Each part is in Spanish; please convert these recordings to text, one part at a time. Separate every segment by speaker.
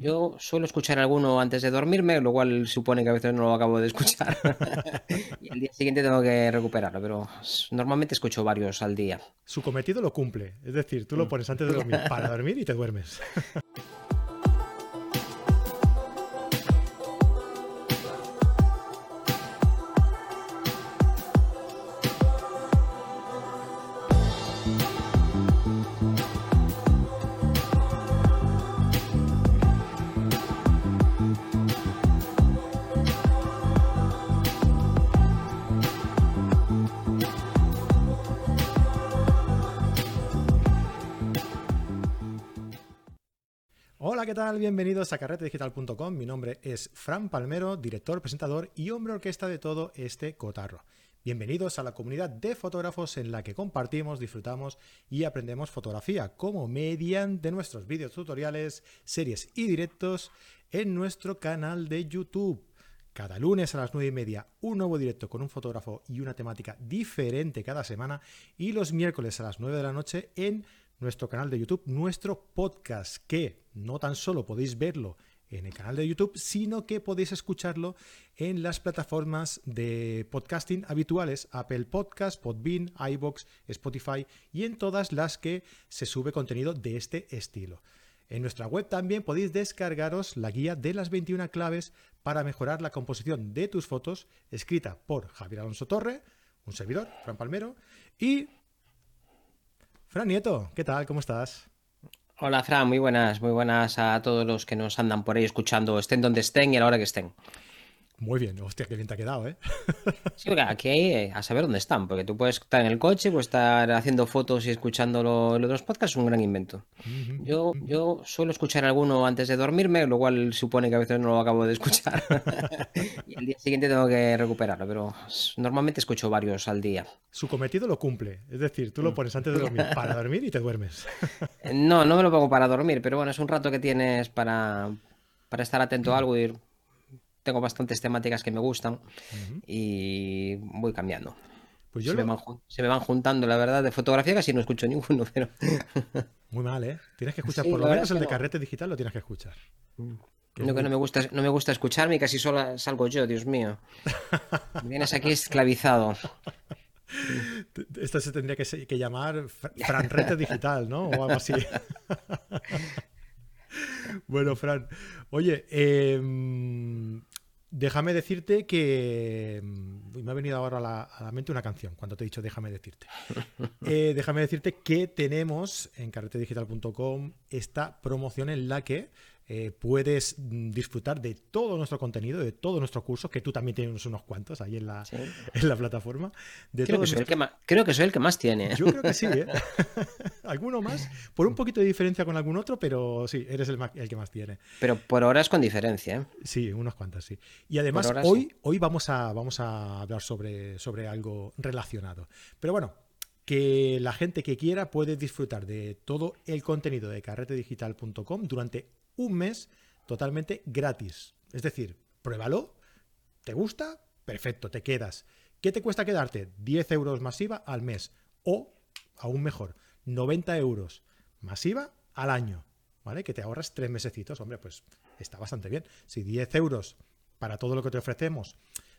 Speaker 1: Yo suelo escuchar alguno antes de dormirme, lo cual supone que a veces no lo acabo de escuchar. y al día siguiente tengo que recuperarlo, pero normalmente escucho varios al día.
Speaker 2: Su cometido lo cumple. Es decir, tú lo mm. pones antes de dormir para dormir y te duermes. Bienvenidos a carretedigital.com. Mi nombre es Fran Palmero, director, presentador y hombre orquesta de todo este cotarro. Bienvenidos a la comunidad de fotógrafos en la que compartimos, disfrutamos y aprendemos fotografía como mediante nuestros vídeos tutoriales, series y directos en nuestro canal de YouTube. Cada lunes a las 9 y media un nuevo directo con un fotógrafo y una temática diferente cada semana y los miércoles a las 9 de la noche en nuestro canal de YouTube, nuestro podcast, que no tan solo podéis verlo en el canal de YouTube, sino que podéis escucharlo en las plataformas de podcasting habituales, Apple Podcast, Podbean, iBox, Spotify y en todas las que se sube contenido de este estilo. En nuestra web también podéis descargaros la guía de las 21 claves para mejorar la composición de tus fotos, escrita por Javier Alonso Torre, un servidor, Fran Palmero, y Fran Nieto, ¿qué tal? ¿Cómo estás?
Speaker 1: Hola Fran, muy buenas, muy buenas a todos los que nos andan por ahí escuchando, estén donde estén y a la hora que estén.
Speaker 2: Muy bien, hostia, qué bien te ha quedado, ¿eh?
Speaker 1: Sí, porque aquí hay eh, a saber dónde están, porque tú puedes estar en el coche, puedes estar haciendo fotos y escuchando lo, los podcasts, es un gran invento. Yo, yo suelo escuchar alguno antes de dormirme, lo cual supone que a veces no lo acabo de escuchar. y al día siguiente tengo que recuperarlo, pero normalmente escucho varios al día.
Speaker 2: Su cometido lo cumple, es decir, tú lo pones antes de dormir para dormir y te duermes.
Speaker 1: no, no me lo pongo para dormir, pero bueno, es un rato que tienes para, para estar atento a algo y ir tengo bastantes temáticas que me gustan y voy cambiando. Pues se, me van, juntando, la verdad, de fotografía casi no escucho ninguno, pero...
Speaker 2: Muy mal, ¿eh? Tienes que escuchar, por lo menos el de carrete digital lo tienes que escuchar.
Speaker 1: Mm. no, que no me gusta, no me gusta escucharme y casi solo salgo yo, Dios mío. Vienes aquí esclavizado.
Speaker 2: Esto se tendría que, que llamar franrete digital, ¿no? O algo así. bueno, Fran, oye, eh, Déjame decirte que mm, me ha venido ahora a la, mente una canción cuando te he dicho déjame decirte. Eh, déjame decirte que tenemos en carretedigital.com esta promoción en la que eh, puedes disfrutar de todo nuestro contenido, de todos nuestros cursos, que tú también tienes unos cuantos ahí en la, en la plataforma.
Speaker 1: creo, que soy el que más, creo que soy el que más tiene.
Speaker 2: Yo creo que sí, ¿eh? Alguno más, por un poquito de diferencia con algún otro, pero sí, eres el, el que más tiene.
Speaker 1: Pero por ahora es con diferencia. ¿eh?
Speaker 2: Sí, unos cuantos, sí. Y además, hoy, hoy vamos, a, vamos a hablar sobre, sobre algo relacionado. Pero bueno, que la gente que quiera puede disfrutar de todo el contenido de carretedigital.com durante un mes totalmente gratis. Es decir, pruébalo, ¿te gusta? Perfecto, te quedas. ¿Qué te cuesta quedarte? 10 euros masiva al mes. O, aún mejor, 90 euros masiva al año. ¿Vale? Que te ahorras tres mesecitos. Hombre, pues está bastante bien. Si 10 euros para todo lo que te ofrecemos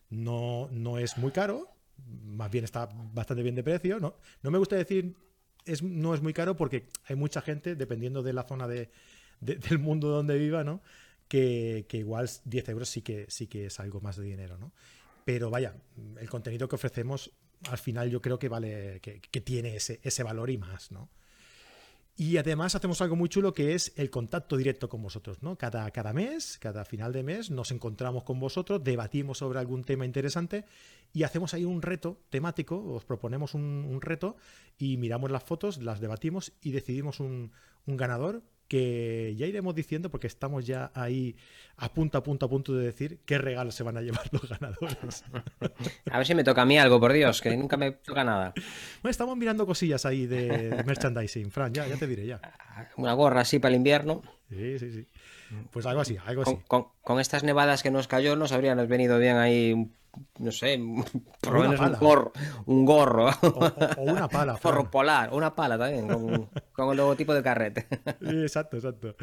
Speaker 2: no, no es muy caro, más bien está bastante bien de precio. No, no me gusta decir es, no es muy caro porque hay mucha gente, dependiendo de la zona de, del mundo donde viva, ¿no? Que, igual 10 euros sí que, sí que es algo más de dinero, ¿no? Pero vaya, el contenido que ofrecemos al final yo creo que vale, que, tiene ese, ese valor y más, ¿no? Y además hacemos algo muy chulo que es el contacto directo con vosotros, ¿no? Cada, cada mes, cada final de mes, nos encontramos con vosotros, debatimos sobre algún tema interesante y hacemos ahí un reto temático, os proponemos un, reto y miramos las fotos, las debatimos y decidimos un, un ganador que ya iremos diciendo porque estamos ya ahí a punto, a punto, a punto de decir qué regalos se van a llevar los ganadores.
Speaker 1: A ver si me toca a mí algo, por Dios, que nunca me toca nada.
Speaker 2: Bueno, estamos mirando cosillas ahí de, merchandising, Fran, ya, ya te diré ya.
Speaker 1: Una gorra así para el invierno.
Speaker 2: Sí, sí, sí. Pues algo así, algo así.
Speaker 1: Con, estas nevadas que nos cayó, nos habrían venido bien ahí no sé, por lo menos un gorro. Un gorro.
Speaker 2: O, una pala.
Speaker 1: Forro polar, una pala también, con, el logotipo de carrete.
Speaker 2: Exacto, exacto.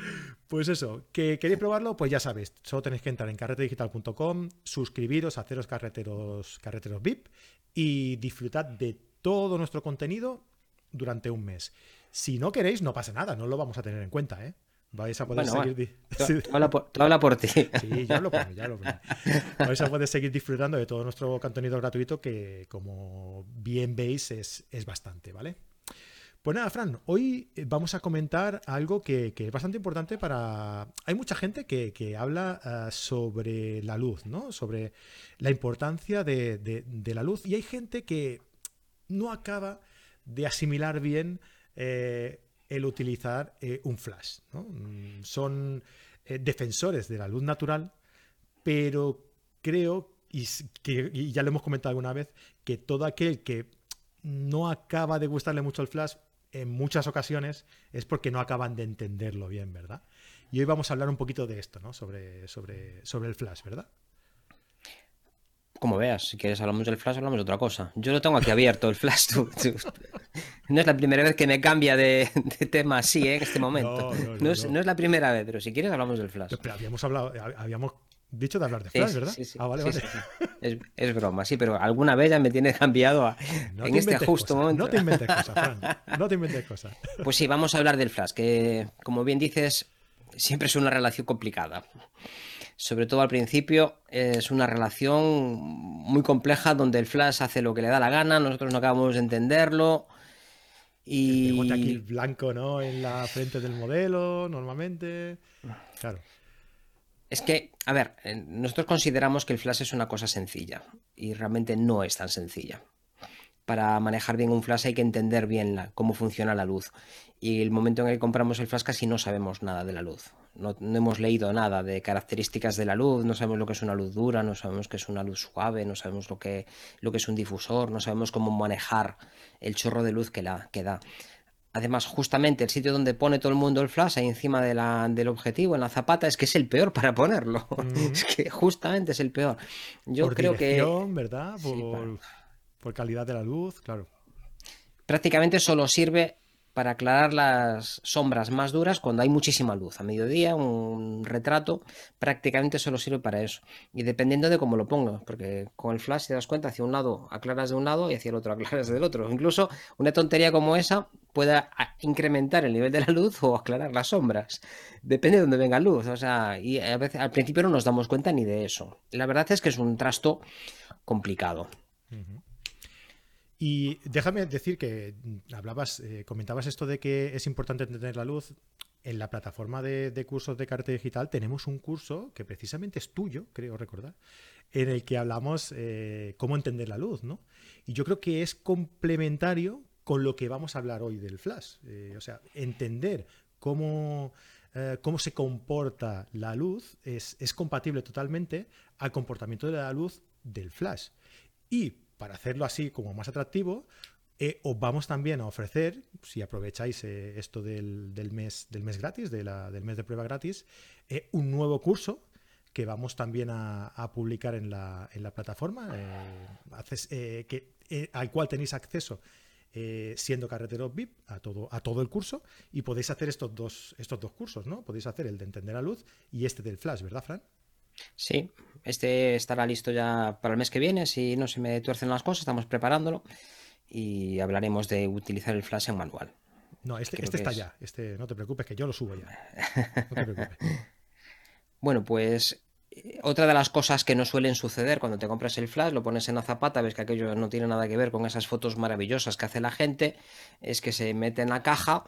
Speaker 2: Pues eso, que queréis probarlo, pues ya sabéis, solo tenéis que entrar en carretedigital.com, suscribiros, haceros carreteros, carreteros VIP y disfrutad de todo nuestro contenido durante un mes. Si no queréis, no pasa nada, no lo vamos a tener en cuenta, ¿eh? Vais a poder seguir.
Speaker 1: Tú, habla por, ti.
Speaker 2: Sí, yo hablo por mí, ya hablo por mí. Vais a poder seguir disfrutando de todo nuestro contenido gratuito, que como bien veis es, es bastante, ¿vale? Pues nada, Fran, hoy vamos a comentar algo que, es bastante importante para... Hay mucha gente que, habla eh, sobre la luz, ¿no? Sobre la importancia de, la luz y hay gente que no acaba de asimilar bien eh, el utilizar eh, un flash. Mm, son eh, defensores de la luz natural, pero creo, y, que, ya lo hemos comentado alguna vez, que todo aquel que no acaba de gustarle mucho el flash, en muchas ocasiones es porque no acaban de entenderlo bien, ¿verdad? Y hoy vamos a hablar un poquito de esto, ¿no? Sobre, sobre, sobre el flash, ¿verdad?
Speaker 1: Como veas, si quieres hablamos del flash, hablamos de otra cosa. Yo lo tengo aquí abierto, el flash. No es la primera vez que me cambia de, tema así, ¿eh? en este momento. No, es, la primera vez, pero si quieres hablamos del flash.
Speaker 2: Pero habíamos hablado, habíamos dicho de hablar de flash, ¿verdad?
Speaker 1: ah, vale, vale. Es, broma, sí, pero alguna vez ya me tiene cambiado en este justo momento.
Speaker 2: No te inventes cosas, Fran. No te inventes cosas.
Speaker 1: Pues sí, vamos a hablar del flash, que como bien dices, siempre es una relación complicada sobre todo al principio, es una relación muy compleja donde el Flash hace lo que le da la gana, nosotros no acabamos de entenderlo.
Speaker 2: Y. aquí el blanco, ¿no? En la frente del modelo, normalmente. Claro.
Speaker 1: Es que, a ver, eh, nosotros consideramos que el flash es una cosa sencilla y realmente no es tan sencilla. Para manejar bien un flash hay que entender bien cómo funciona la luz. Y el momento en el que compramos el flash casi no sabemos nada de la luz no, hemos leído nada de características de la luz, no sabemos lo que es una luz dura, no sabemos qué es una luz suave, no sabemos lo que, lo que es un difusor, no sabemos cómo manejar el chorro de luz que, la, que da. Además, justamente el sitio donde pone todo el mundo el flash, ahí encima de la, del objetivo, en la zapata, es que es el peor para ponerlo. Es que justamente es el peor. Yo creo que.
Speaker 2: ¿verdad? Por, por calidad de la luz, claro.
Speaker 1: Prácticamente solo sirve para aclarar las sombras más duras cuando hay muchísima luz. A mediodía, un retrato prácticamente solo sirve para eso. Y dependiendo de cómo lo pongas, porque con el flash, te das cuenta, hacia un lado aclaras de un lado y hacia el otro aclaras del otro. Incluso una tontería como esa puede incrementar el nivel de la luz o aclarar las sombras. Depende de dónde venga luz. O sea, y a veces al principio no nos damos cuenta ni de eso. La verdad es que es un trasto complicado.
Speaker 2: Y déjame decir que hablabas, eh, comentabas esto de que es importante entender la luz. En la plataforma de, cursos de carta digital tenemos un curso que precisamente es tuyo, creo recordar, en el que hablamos eh, cómo entender la luz, ¿no? Y yo creo que es complementario con lo que vamos a hablar hoy del flash. Eh, o sea, entender cómo, cómo se comporta la luz es, es compatible totalmente al comportamiento de la luz del flash. Y para hacerlo así como más atractivo, eh, os vamos también a ofrecer, si aprovecháis eh, esto del, mes, del mes gratis, del mes de prueba gratis, eh, un nuevo curso que vamos también a, publicar en la, plataforma, que, al cual tenéis acceso siendo carretero VIP a todo, a todo el curso y podéis hacer estos dos, estos dos cursos, ¿no? Podéis hacer el de entender la luz y este del flash, ¿verdad, Fran?
Speaker 1: Sí, este estará listo ya para el mes que viene. Si no se me tuercen las cosas, estamos preparándolo y hablaremos de utilizar el flash en manual.
Speaker 2: No, este, este está ya. Este, no te preocupes, que yo lo subo ya. No te preocupes.
Speaker 1: bueno, pues eh, otra de las cosas que no suelen suceder cuando te compras el flash, lo pones en la zapata, ves que aquello no tiene nada que ver con esas fotos maravillosas que hace la gente, es que se mete en la caja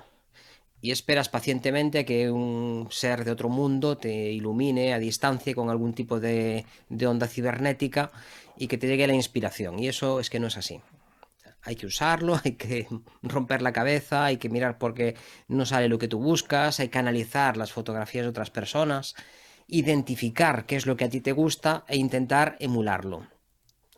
Speaker 1: y esperas pacientemente que un ser de otro mundo te ilumine a distancia con algún tipo de, onda cibernética y que te llegue la inspiración. Y eso es que no es así. Hay que usarlo, hay que romper la cabeza, hay que mirar por qué no sale lo que tú buscas, hay que analizar las fotografías de otras personas, identificar qué es lo que a ti te gusta e intentar emularlo.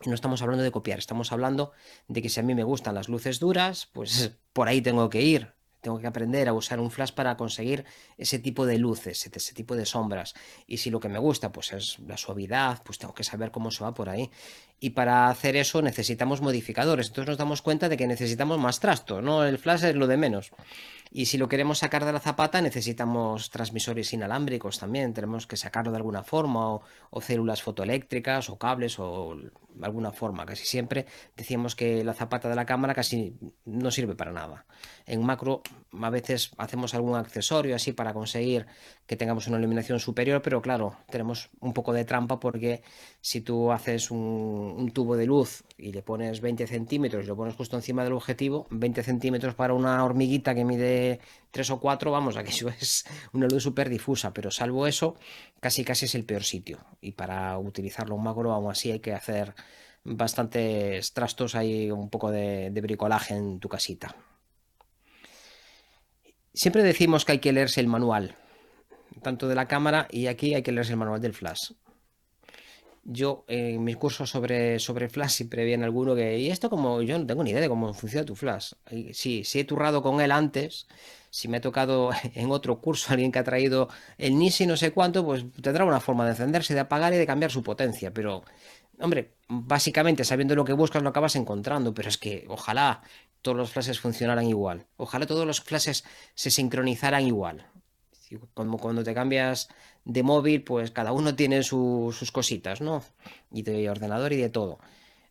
Speaker 1: Y no estamos hablando de copiar, estamos hablando de que si a mí me gustan las luces duras, pues por ahí tengo que ir Tengo que aprender a usar un flash para conseguir ese tipo de luces, ese tipo de sombras. Y si lo que me gusta pues es la suavidad, pues tengo que saber cómo se va por ahí. Y para hacer eso necesitamos modificadores. Entonces nos damos cuenta de que necesitamos más trasto, ¿no? El flash es lo de menos. Y si lo queremos sacar de la zapata, necesitamos transmisores inalámbricos también. Tenemos que sacarlo de alguna forma, o, células fotoeléctricas, o cables, o alguna forma. Casi siempre decíamos que la zapata de la cámara casi no sirve para nada. En macro a veces hacemos algún accesorio así para conseguir que tengamos una iluminación superior, pero claro, tenemos un poco de trampa porque si tú haces un, tubo de luz y le pones 20 centímetros y lo pones justo encima del objetivo, 20 centímetros para una hormiguita que mide 3 o 4, vamos, aquello es una luz súper difusa, pero salvo eso, casi casi es el peor sitio. Y para utilizarlo en macro aún así hay que hacer bastantes trastos, hay un poco de, bricolaje en tu casita. Siempre decimos que hay que leerse el manual, tanto de la cámara y aquí hay que leerse el manual del flash. Yo en mis cursos sobre, sobre flash siempre viene alguno que, y esto como yo no tengo ni idea de cómo funciona tu flash. Sí, si he turrado con él antes, si me ha tocado en otro curso alguien que ha traído el NISI no sé cuánto, pues tendrá una forma de encenderse, de apagar y de cambiar su potencia, pero Hombre, básicamente sabiendo lo que buscas lo acabas encontrando, pero es que ojalá todos los flashes funcionaran igual. Ojalá todos los flashes se sincronizaran igual. Como cuando te cambias de móvil, pues cada uno tiene sus cositas, ¿no? Y de ordenador y de todo.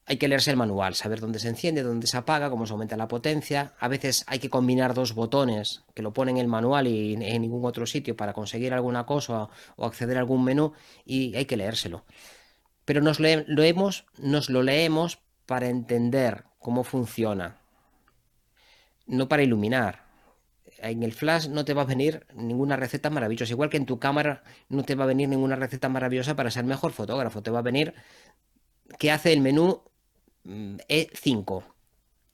Speaker 1: Hay que leerse el manual, saber dónde se enciende, dónde se apaga, cómo se aumenta la potencia. A veces hay que combinar dos botones que lo ponen en el manual y en ningún otro sitio para conseguir alguna cosa o acceder a algún menú y hay que leérselo pero nos, nos lo leemos para entender cómo funciona, no para iluminar. En el flash no te va a venir ninguna receta maravillosa, igual que en tu cámara no te va a venir ninguna receta maravillosa para ser mejor fotógrafo, te va a venir qué hace el menú mm, E5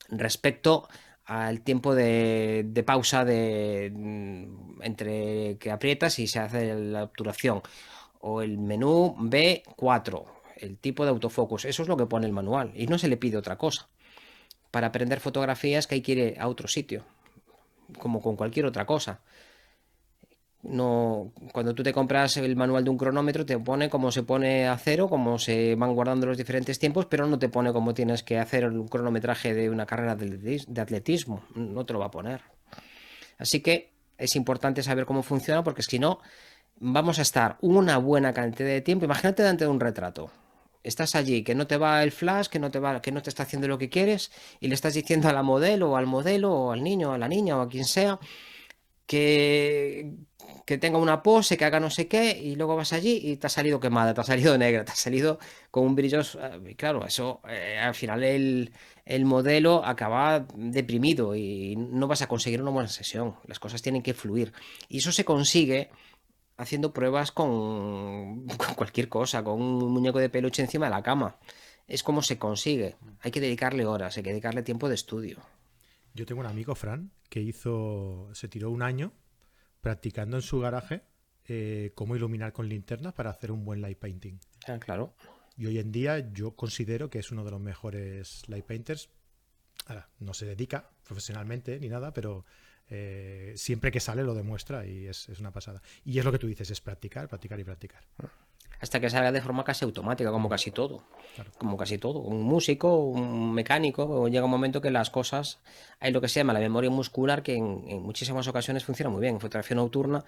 Speaker 1: respecto al tiempo de, pausa de, mm, entre que aprietas y se hace la obturación. O el menú B4 el tipo de autofocus. Eso es lo que pone el manual y no se le pide otra cosa. Para aprender fotografías que hay que ir a otro sitio, como con cualquier otra cosa. No, cuando tú te compras el manual de un cronómetro te pone cómo se pone a cero, cómo se van guardando los diferentes tiempos, pero no te pone cómo tienes que hacer un cronometraje de una carrera de atletismo. No te lo va a poner. Así que es importante saber cómo funciona porque si no, vamos a estar una buena cantidad de tiempo. Imagínate delante de un retrato estás allí, que no te va el flash, que no te va, que no te está haciendo lo que quieres, y le estás diciendo a la modelo, o al modelo, o al niño, o a la niña, o a quien sea, que, que tenga una pose, que haga no sé qué, y luego vas allí y te ha salido quemada, te ha salido negra, te ha salido con un brillo. Eh, claro, eso eh, al final el, el modelo acaba deprimido y no vas a conseguir una buena sesión. Las cosas tienen que fluir. Y eso se consigue haciendo pruebas con, cualquier cosa, con un muñeco de peluche encima de la cama. Es como se consigue. Hay que dedicarle horas, hay que dedicarle tiempo de estudio.
Speaker 2: Yo tengo un amigo, Fran, que hizo, se tiró un año practicando en su garaje eh, cómo iluminar con linternas para hacer un buen light painting.
Speaker 1: Ah, claro.
Speaker 2: Y hoy en día yo considero que es uno de los mejores light painters. Ahora, no se dedica profesionalmente ni nada, pero eh, siempre que sale lo demuestra y es, una pasada. Y es lo que tú dices, es practicar, practicar y practicar.
Speaker 1: Hasta que salga de forma casi automática, como casi todo. Como casi todo. Un músico, un mecánico, llega un momento que las cosas, hay lo que se llama la memoria muscular, que en, en muchísimas ocasiones funciona muy bien. En fotografía nocturna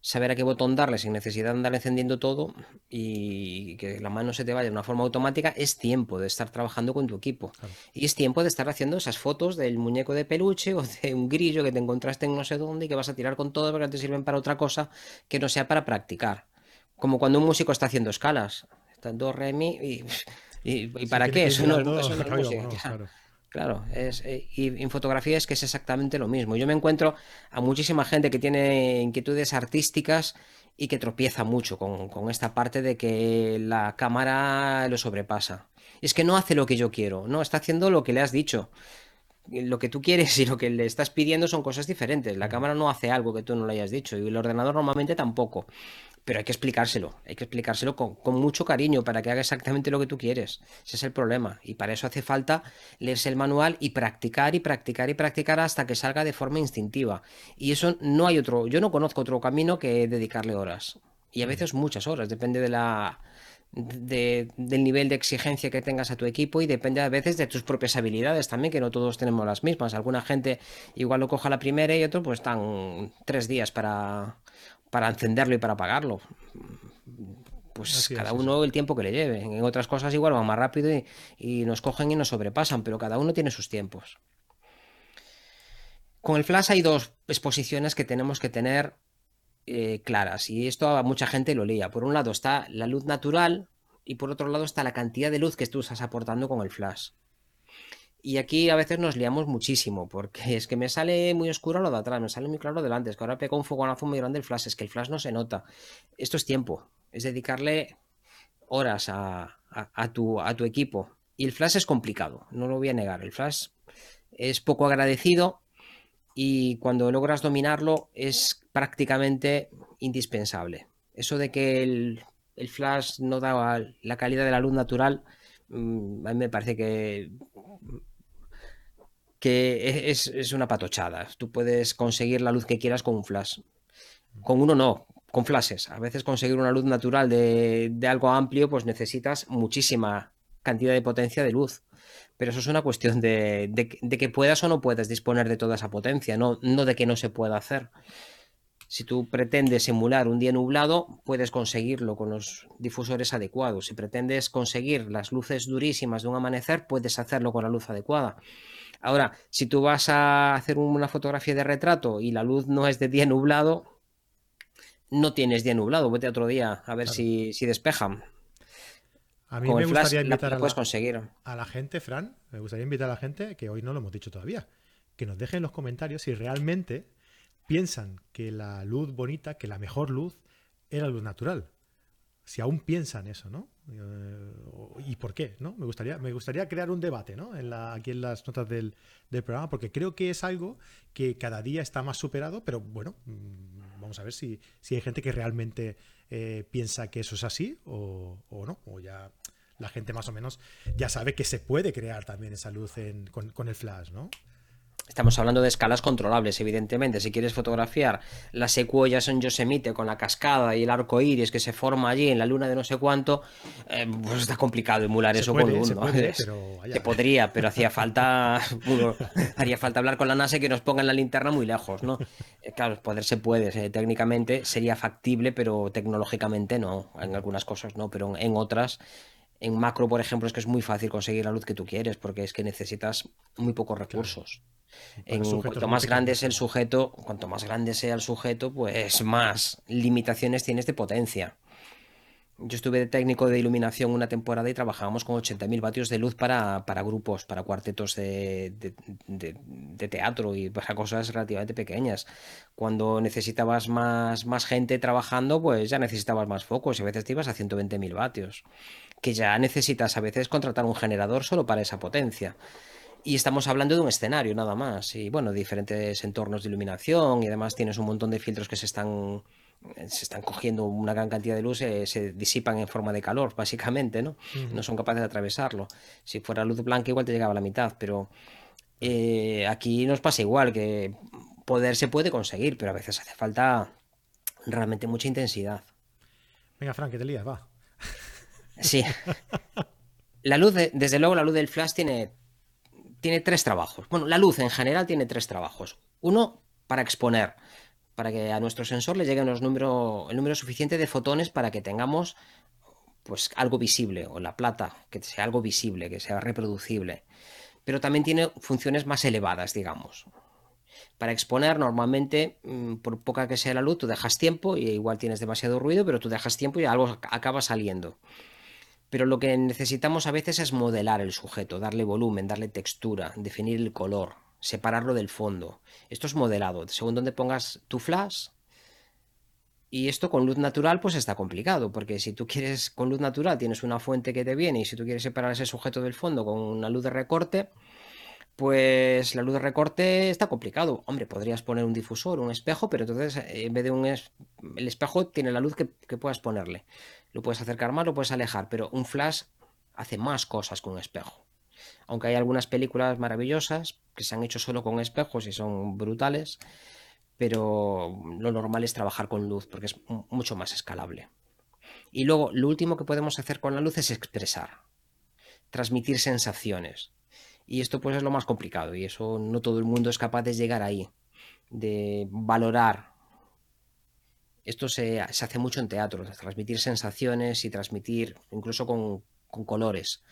Speaker 1: saber a qué botón darle sin necesidad de andar encendiendo todo y que la mano se te vaya de una forma automática, es tiempo de estar trabajando con tu equipo. Y es tiempo de estar haciendo esas fotos del muñeco de peluche o de un grillo que te encontraste en no sé dónde y que vas a tirar con todo porque te sirven para otra cosa que no sea para practicar. Como cuando un músico está haciendo escalas. Está en do, re, mi y, para qué? Eso no, es, música. Claro, es, eh, y en fotografía es que es exactamente lo mismo. Yo me encuentro a muchísima gente que tiene inquietudes artísticas y que tropieza mucho con, esta parte de que la cámara lo sobrepasa. Es que no hace lo que yo quiero, no, está haciendo lo que le has dicho. Lo que tú quieres y lo que le estás pidiendo son cosas diferentes. La cámara no hace algo que tú no le hayas dicho y el ordenador normalmente tampoco pero hay que explicárselo, hay que explicárselo con, mucho cariño para que haga exactamente lo que tú quieres. Ese es el problema. Y para eso hace falta leerse el manual y practicar y practicar y practicar hasta que salga de forma instintiva. Y eso no hay otro, yo no conozco otro camino que dedicarle horas. Y a veces muchas horas, depende de la, del nivel de exigencia que tengas a tu equipo y depende a veces de tus propias habilidades también, que no todos tenemos las mismas. Alguna gente igual lo coja la primera y otro pues están tres días para, para encenderlo y para apagarlo. Pues cada uno el tiempo que le lleve. En otras cosas igual van más rápido y, nos cogen y nos sobrepasan, pero cada uno tiene sus tiempos. Con el flash hay dos exposiciones que tenemos que tener eh, claras y esto a mucha gente lo leía. Por un lado está la luz natural y por otro lado está la cantidad de luz que tú estás aportando con el flash. Y aquí a veces nos liamos muchísimo, porque es que me sale muy oscuro lo de atrás, me sale muy claro delante, es que ahora pega un fogonazo muy grande el flash, es que el flash no se nota. Esto es tiempo, es dedicarle horas a, tu, a tu equipo. Y el flash es complicado, no lo voy a negar, el flash es poco agradecido y cuando logras dominarlo es prácticamente indispensable. Eso de que el, el flash no da la calidad de la luz natural, mm, a mí me parece que que es, una patochada. Tú puedes conseguir la luz que quieras con un flash. Con uno no, con flashes. A veces conseguir una luz natural de, algo amplio, pues necesitas muchísima cantidad de potencia de luz. Pero eso es una cuestión de, que puedas o no puedas disponer de toda esa potencia, no, no de que no se pueda hacer. Si tú pretendes simular un día nublado, puedes conseguirlo con los difusores adecuados. Si pretendes conseguir las luces durísimas de un amanecer, puedes hacerlo con la luz adecuada. Ahora, si tú vas a hacer una fotografía de retrato y la luz no es de día nublado, no tienes día nublado, vete otro día a ver si, despejan.
Speaker 2: A mí me gustaría invitar a, la, conseguir. a la gente, Fran, me gustaría invitar a la gente, que hoy no lo hemos dicho todavía, que nos dejen en los comentarios si realmente piensan que la luz bonita, que la mejor luz, era luz natural si aún piensan eso, ¿no? Eh, ¿Y por qué? ¿no? Me, gustaría, me gustaría crear un debate ¿no? en la, aquí en las notas del, programa, porque creo que es algo que cada día está más superado, pero bueno, mm, vamos a ver si, si hay gente que realmente eh, piensa que eso es así o, no, o ya la gente más o menos ya sabe que se puede crear también esa luz con, con el flash, ¿no?
Speaker 1: Estamos hablando de escalas controlables, evidentemente. Si quieres fotografiar la secuoya San Yosemite con la cascada y el arco iris que se forma allí en la luna de no sé cuánto, eh, pues está complicado emular eso con uno. Se, podría, pero hacía falta, haría falta hablar con la NASA y que nos pongan la linterna muy lejos, ¿no? Eh, claro, poder se puede, eh, técnicamente sería factible, pero tecnológicamente no. En algunas cosas no, pero en otras en macro, por ejemplo, es que es muy fácil conseguir la luz que tú quieres, porque es que necesitas muy pocos recursos. En, cuanto más grande es el sujeto, cuanto más grande sea el sujeto, pues más limitaciones tienes de potencia. Yo estuve de técnico de iluminación una temporada y trabajábamos con 80.000 vatios de luz para, grupos, para cuartetos de, teatro y para cosas relativamente pequeñas. Cuando necesitabas más, más gente trabajando, pues ya necesitabas más focos y a veces te ibas a 120.000 vatios, que ya necesitas a veces contratar un generador solo para esa potencia. Y estamos hablando de un escenario nada más. Y bueno, diferentes entornos de iluminación y además tienes un montón de filtros que se están, se están cogiendo una gran cantidad de luz, eh, se disipan en forma de calor, básicamente, ¿no? No son capaces de atravesarlo. Si fuera luz blanca igual te llegaba a la mitad, pero eh, aquí nos pasa igual, que poder se puede conseguir, pero a veces hace falta realmente mucha intensidad.
Speaker 2: Venga, Frank, que te lías, va.
Speaker 1: Sí. La luz, desde luego, la luz del flash tiene tiene tres trabajos. Bueno, la luz en general tiene tres trabajos. Uno, para exponer, para que a nuestro sensor le llegue el número suficiente de fotones para que tengamos pues algo visible, o la plata, que sea algo visible, que sea reproducible. Pero también tiene funciones más elevadas, digamos. Para exponer, normalmente, mm, por poca que sea la luz, tú dejas tiempo y igual tienes demasiado ruido, pero tú dejas tiempo y algo acaba saliendo pero lo que necesitamos a veces es modelar el sujeto, darle volumen, darle textura, definir el color, separarlo del fondo. Esto es modelado. Según donde pongas tu flash, y esto con luz natural pues está complicado, porque si tú quieres con luz natural tienes una fuente que te viene y si tú quieres separar ese sujeto del fondo con una luz de recorte, Pues la luz de recorte está complicado. Hombre, podrías poner un difusor, un espejo, pero entonces eh, en vez de un... el espejo tiene la luz que, puedas ponerle. Lo puedes acercar más, lo puedes alejar, pero un flash hace más cosas con un espejo. Aunque hay algunas películas maravillosas que se han hecho solo con espejos y son brutales, pero lo normal es trabajar con luz porque es mucho más escalable. Y luego, lo último que podemos hacer con la luz es expresar, transmitir sensaciones. Y esto pues es lo más complicado y eso no todo el mundo es capaz de llegar ahí, de valorar. Esto se, hace mucho en teatro, transmitir sensaciones y transmitir incluso con, colores.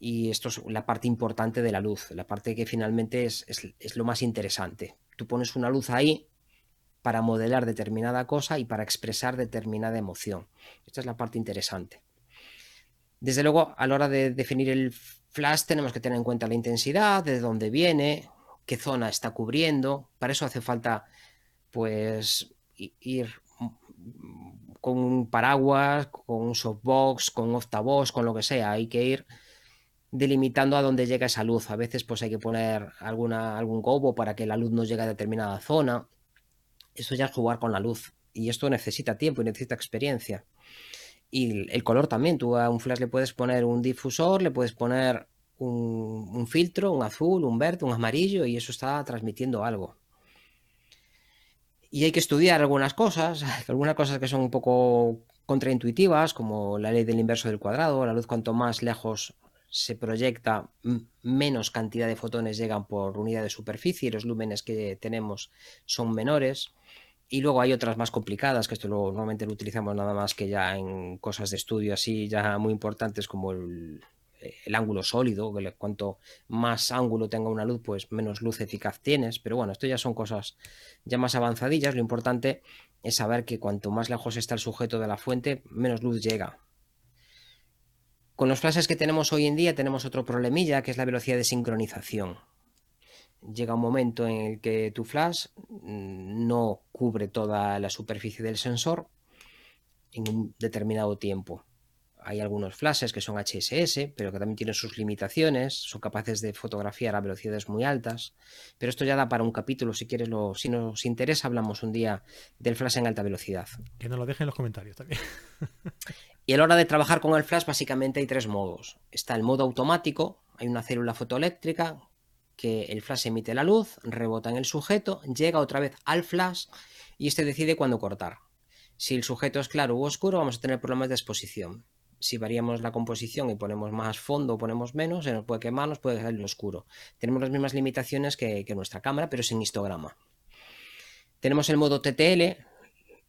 Speaker 1: Y esto es la parte importante de la luz, la parte que finalmente es, es lo más interesante. Tú pones una luz ahí para modelar determinada cosa y para expresar determinada emoción. Esta es la parte interesante. Desde luego, a la hora de definir el Flash tenemos que tener en cuenta la intensidad, de dónde viene, qué zona está cubriendo. Para eso hace falta, pues, ir con un paraguas, con un softbox, con un con lo que sea. Hay que ir delimitando a dónde llega esa luz. A veces, pues, hay que poner alguna, algún gobo para que la luz no llegue a determinada zona. Eso ya es jugar con la luz. Y esto necesita tiempo y necesita experiencia. Y el color también, tú a un flash le puedes poner un difusor, le puedes poner un, filtro, un azul, un verde, un amarillo, y eso está transmitiendo algo. Y hay que estudiar algunas cosas, algunas cosas que son un poco contraintuitivas, como la ley del inverso del cuadrado, la luz cuanto más lejos se proyecta, menos cantidad de fotones llegan por unidad de superficie y los lúmenes que tenemos son menores. Y luego hay otras más complicadas, que esto normalmente lo utilizamos nada más que ya en cosas de estudio así, ya muy importantes como el, ángulo sólido, que cuanto más ángulo tenga una luz, pues menos luz eficaz tienes. Pero bueno, esto ya son cosas ya más avanzadillas. Lo importante es saber que cuanto más lejos está el sujeto de la fuente, menos luz llega. Con los flashes que tenemos hoy en día tenemos otro problemilla, que es la velocidad de sincronización llega un momento en el que tu flash mm, no cubre toda la superficie del sensor en un determinado tiempo. Hay algunos flashes que son HSS, pero que también tienen sus limitaciones, son capaces de fotografiar a velocidades muy altas, pero esto ya da para un capítulo, si quieres, lo, si nos interesa, hablamos un día del flash en alta velocidad.
Speaker 2: Que nos lo dejen en los comentarios también.
Speaker 1: y a la hora de trabajar con el flash, básicamente hay tres modos. Está el modo automático, hay una célula fotoeléctrica que el flash emite la luz, rebota en el sujeto, llega otra vez al flash y este decide cuándo cortar. Si el sujeto es claro u oscuro, vamos a tener problemas de exposición. Si variamos la composición y ponemos más fondo o ponemos menos, se nos puede quemar, nos puede salir oscuro. Tenemos las mismas limitaciones que, que nuestra cámara, pero sin histograma. Tenemos el modo TTL,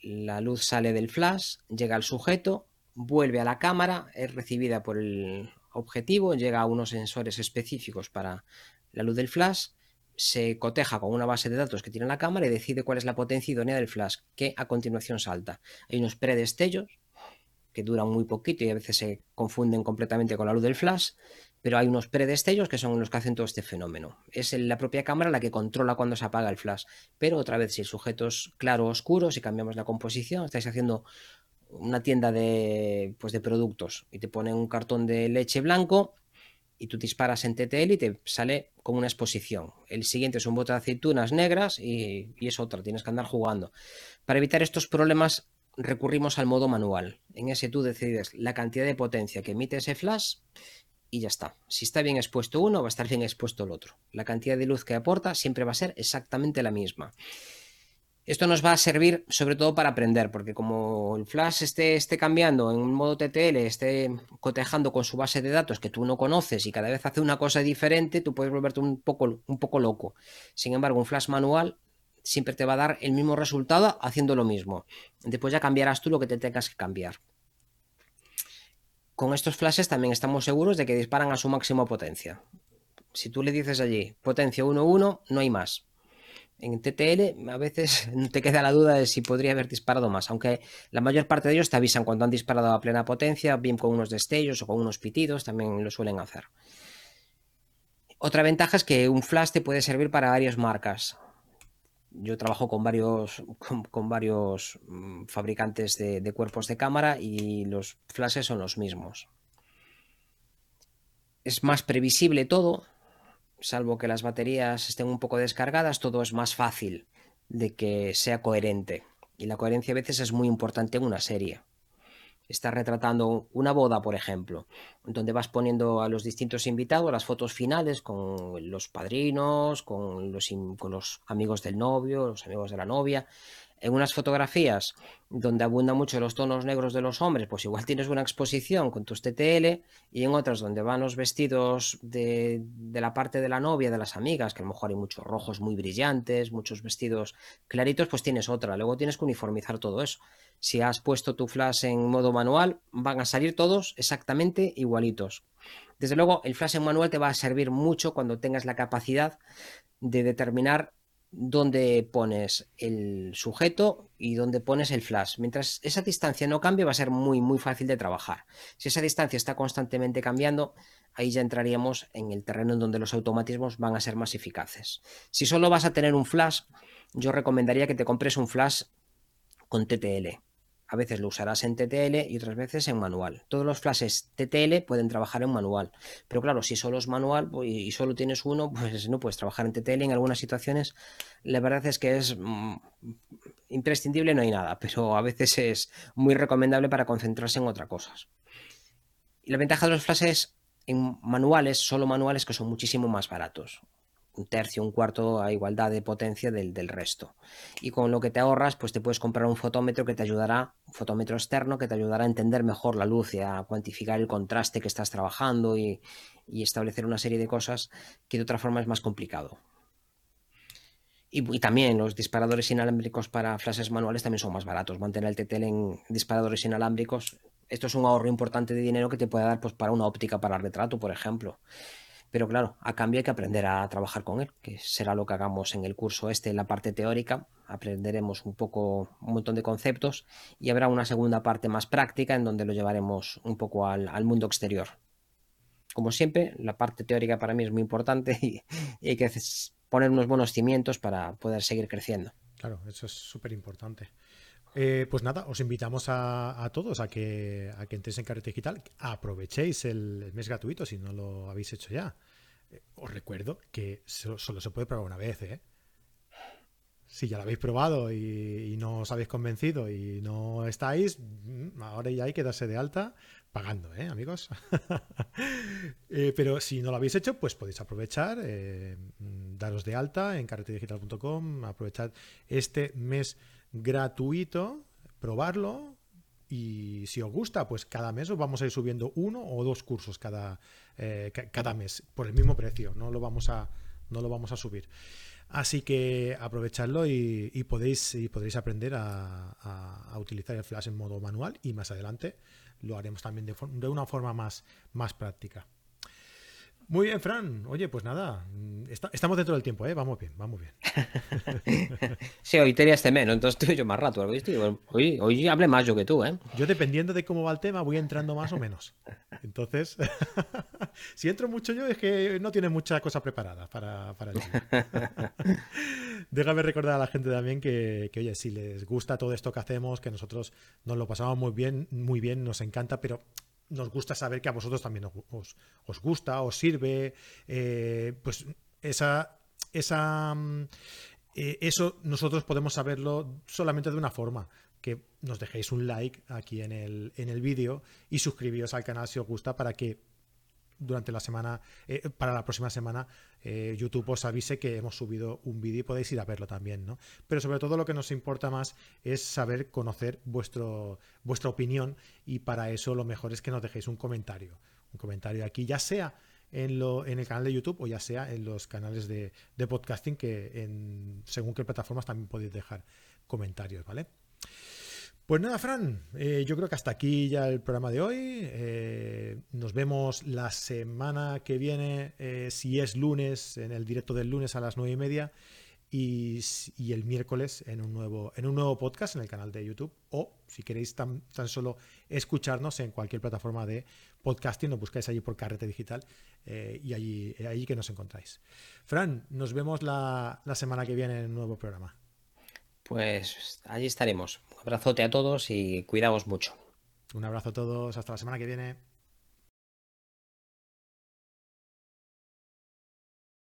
Speaker 1: la luz sale del flash, llega al sujeto, vuelve a la cámara, es recibida por el objetivo, llega a unos sensores específicos para la luz del flash se coteja con una base de datos que tiene la cámara y decide cuál es la potencia idónea del flash, que a continuación salta. Hay unos predestellos que duran muy poquito y a veces se confunden completamente con la luz del flash, pero hay unos predestellos que son los que hacen todo este fenómeno. Es la propia cámara la que controla cuando se apaga el flash, pero otra vez si el sujeto es claro o oscuro, si cambiamos la composición, estáis haciendo una tienda de, pues de productos y te ponen un cartón de leche blanco y tú disparas en TTL y te sale como una exposición. El siguiente es un bote de aceitunas negras y, es otra, tienes que andar jugando. Para evitar estos problemas recurrimos al modo manual. En ese tú decides la cantidad de potencia que emite ese flash y ya está. Si está bien expuesto uno, va a estar bien expuesto el otro. La cantidad de luz que aporta siempre va a ser exactamente la misma. Esto nos va a servir sobre todo para aprender, porque como el flash esté, esté cambiando en un modo TTL, esté cotejando con su base de datos que tú no conoces y cada vez hace una cosa diferente, tú puedes volverte un poco, un poco loco. Sin embargo, un flash manual siempre te va a dar el mismo resultado haciendo lo mismo. Después ya cambiarás tú lo que te tengas que cambiar. Con estos flashes también estamos seguros de que disparan a su máxima potencia. Si tú le dices allí potencia 1.1, no hay más en TTL a veces te queda la duda de si podría haber disparado más, aunque la mayor parte de ellos te avisan cuando han disparado a plena potencia, bien con unos destellos o con unos pitidos, también lo suelen hacer. Otra ventaja es que un flash te puede servir para varias marcas. Yo trabajo con varios, con, varios mm, fabricantes de, de cuerpos de cámara y los flashes son los mismos. Es más previsible todo, salvo que las baterías estén un poco descargadas, todo es más fácil de que sea coherente. Y la coherencia a veces es muy importante en una serie. Estás retratando una boda, por ejemplo, donde vas poniendo a los distintos invitados las fotos finales con los padrinos, con los, con los amigos del novio, los amigos de la novia, en unas fotografías donde abundan mucho los tonos negros de los hombres, pues igual tienes una exposición con tus TTL y en otras donde van los vestidos de, de, la parte de la novia, de las amigas, que a lo mejor hay muchos rojos muy brillantes, muchos vestidos claritos, pues tienes otra. Luego tienes que uniformizar todo eso. Si has puesto tu flash en modo manual, van a salir todos exactamente igualitos. Desde luego, el flash en manual te va a servir mucho cuando tengas la capacidad de determinar dónde pones el sujeto y dónde pones el flash. Mientras esa distancia no cambie, va a ser muy, muy fácil de trabajar. Si esa distancia está constantemente cambiando, ahí ya entraríamos en el terreno en donde los automatismos van a ser más eficaces. Si solo vas a tener un flash, yo recomendaría que te compres un flash con TTL. A veces lo usarás en TTL y otras veces en manual. Todos los flashes TTL pueden trabajar en manual. Pero claro, si solo es manual pues, y solo tienes uno, pues no puedes trabajar en TTL. En algunas situaciones, la verdad es que es mm, imprescindible, no hay nada. Pero a veces es muy recomendable para concentrarse en otras cosas. Y la ventaja de los flashes en manuales, solo manuales, que son muchísimo más baratos un tercio, un cuarto a igualdad de potencia del, del, resto. Y con lo que te ahorras, pues te puedes comprar un fotómetro que te ayudará, un fotómetro externo que te ayudará a entender mejor la luz y a cuantificar el contraste que estás trabajando y, y establecer una serie de cosas que de otra forma es más complicado. Y, también los disparadores inalámbricos para flashes manuales también son más baratos. Mantener el TTL en disparadores inalámbricos, esto es un ahorro importante de dinero que te puede dar pues, para una óptica para retrato, por ejemplo. Pero claro, a cambio hay que aprender a trabajar con él, que será lo que hagamos en el curso este, en la parte teórica. Aprenderemos un poco, un montón de conceptos y habrá una segunda parte más práctica en donde lo llevaremos un poco al, mundo exterior. Como siempre, la parte teórica para mí es muy importante y, y hay que poner unos buenos cimientos para poder seguir creciendo.
Speaker 2: Claro, eso es súper importante. Eh, pues nada, os invitamos a, todos a que, a que entréis en Carrete Digital, aprovechéis el, mes gratuito si no lo habéis hecho ya. Eh, os recuerdo que solo, se puede probar una vez, ¿eh? Si ya lo habéis probado y, no os habéis convencido y no estáis, mm, ahora ya hay que darse de alta pagando, ¿eh, amigos? eh, pero si no lo habéis hecho, pues podéis aprovechar, eh, daros de alta en carretedigital.com, aprovechar este mes gratuito, probarlo y si os gusta, pues cada mes os vamos a ir subiendo uno o dos cursos cada, eh, cada mes por el mismo precio, no lo vamos a, no lo vamos a subir. Así que aprovechadlo y, podéis, y podréis aprender a, a, a, utilizar el flash en modo manual y más adelante lo haremos también de, de una forma más, más práctica. Muy bien, Fran. Oye, pues nada, está, estamos dentro del tiempo, ¿eh? Vamos bien, vamos bien.
Speaker 1: sí, hoy tenías este menos, entonces estoy yo más rato. Hoy, hoy hablé más yo que tú, ¿eh?
Speaker 2: Yo dependiendo de cómo va el tema, voy entrando más o menos. Entonces, si entro mucho yo es que no tiene mucha cosa preparada para, para el Déjame recordar a la gente también que, que, oye, si les gusta todo esto que hacemos, que nosotros nos lo pasamos muy bien, muy bien, nos encanta, pero nos gusta saber que a vosotros también os, os, gusta, os sirve, eh, pues esa, esa, eh, eso nosotros podemos saberlo solamente de una forma, que nos dejéis un like aquí en el, en el vídeo y suscribíos al canal si os gusta para que durante la semana, eh, para la próxima semana, eh, YouTube os avise que hemos subido un vídeo y podéis ir a verlo también, ¿no? Pero sobre todo lo que nos importa más es saber conocer vuestro, vuestra opinión y para eso lo mejor es que nos dejéis un comentario. Un comentario aquí, ya sea en, lo, en el canal de YouTube o ya sea en los canales de, de podcasting que en, según qué plataformas también podéis dejar comentarios, ¿vale? Pues nada, Fran, eh, yo creo que hasta aquí ya el programa de hoy. Eh, nos vemos la semana que viene, eh, si es lunes, en el directo del lunes a las nueve y media. Y, el miércoles en un, nuevo, en un nuevo podcast en el canal de YouTube. O si queréis tan, tan solo escucharnos en cualquier plataforma de podcasting, nos buscáis allí por Carrete Digital y allí, allí que nos encontráis. Fran, nos vemos la, la semana que viene en un nuevo programa.
Speaker 1: Pues allí estaremos. Un abrazote a todos y cuidaos mucho.
Speaker 2: Un abrazo a todos. Hasta la semana que viene.